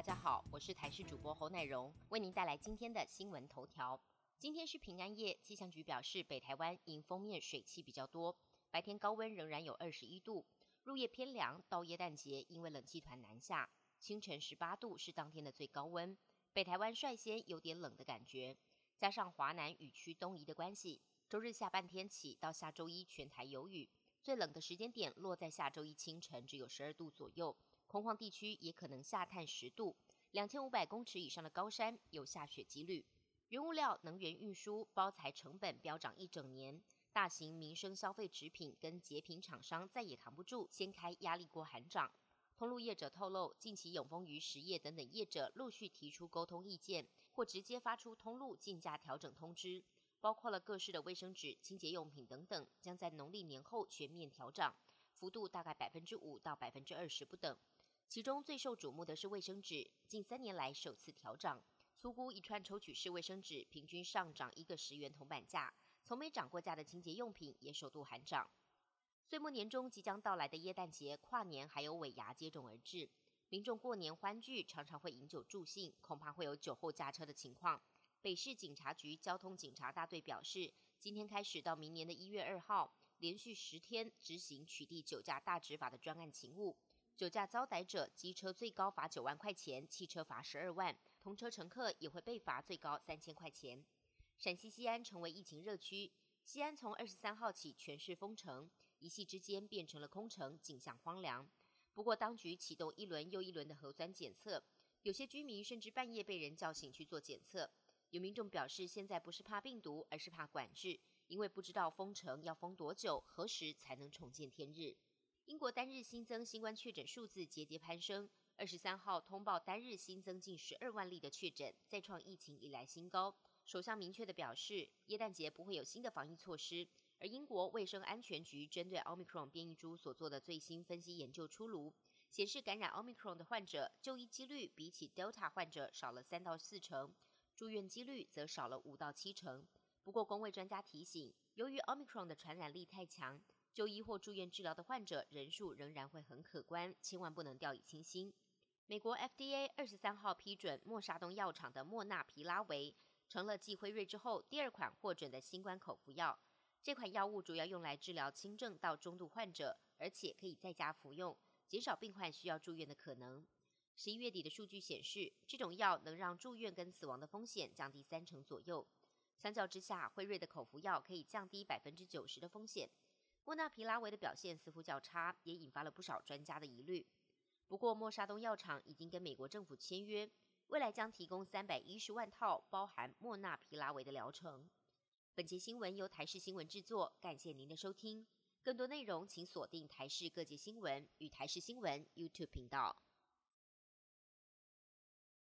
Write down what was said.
大家好，我是台视主播侯乃荣，为您带来今天的新闻头条。今天是平安夜，气象局表示，北台湾迎风面水汽比较多，白天高温仍然有二十一度，入夜偏凉。到耶诞节，因为冷气团南下，清晨十八度是当天的最高温。北台湾率先有点冷的感觉，加上华南雨区东移的关系，周日下半天起到下周一全台有雨，最冷的时间点落在下周一清晨，只有十二度左右。空旷地区也可能下探十度，两千五百公尺以上的高山有下雪几率。原物料、能源运输、包材成本飙涨一整年，大型民生消费纸品跟节品厂商再也扛不住，掀开压力锅喊涨。通路业者透露，近期永丰鱼实业等等业者陆续提出沟通意见，或直接发出通路进价调整通知，包括了各式的卫生纸、清洁用品等等，将在农历年后全面调涨，幅度大概百分之五到百分之二十不等。其中最受瞩目的是卫生纸，近三年来首次调涨，粗估一串抽取式卫生纸平均上涨一个十元铜板价，从没涨过价的清洁用品也首度喊涨。岁末年终即将到来的耶诞节、跨年还有尾牙接踵而至，民众过年欢聚常常会饮酒助兴，恐怕会有酒后驾车的情况。北市警察局交通警察大队表示，今天开始到明年的一月二号，连续十天执行取缔酒驾大执法的专案勤务。酒驾遭逮者，机车最高罚九万块钱，汽车罚十二万，同车乘客也会被罚最高三千块钱。陕西西安成为疫情热区，西安从二十三号起全市封城，一夕之间变成了空城，景象荒凉。不过当局启动一轮又一轮的核酸检测，有些居民甚至半夜被人叫醒去做检测。有民众表示，现在不是怕病毒，而是怕管制，因为不知道封城要封多久，何时才能重见天日。英国单日新增新冠确诊数字节节攀升，二十三号通报单日新增近十二万例的确诊，再创疫情以来新高。首相明确的表示，耶诞节不会有新的防疫措施。而英国卫生安全局针对奥密克戎变异株所做的最新分析研究出炉，显示感染奥密克戎的患者就医几率比起 Delta 患者少了三到四成，住院几率则少了五到七成。不过，公卫专家提醒，由于奥密克戎的传染力太强。就医或住院治疗的患者人数仍然会很可观，千万不能掉以轻心。美国 FDA 二十三号批准默沙东药厂的莫纳皮拉韦，成了继辉瑞之后第二款获准的新冠口服药。这款药物主要用来治疗轻症到中度患者，而且可以在家服用，减少病患需要住院的可能。十一月底的数据显示，这种药能让住院跟死亡的风险降低三成左右。相较之下，辉瑞的口服药可以降低百分之九十的风险。莫纳皮拉韦的表现似乎较差，也引发了不少专家的疑虑。不过，默沙东药厂已经跟美国政府签约，未来将提供三百一十万套包含莫纳皮拉韦的疗程。本节新闻由台视新闻制作，感谢您的收听。更多内容请锁定台视各界新闻与台视新闻 YouTube 频道。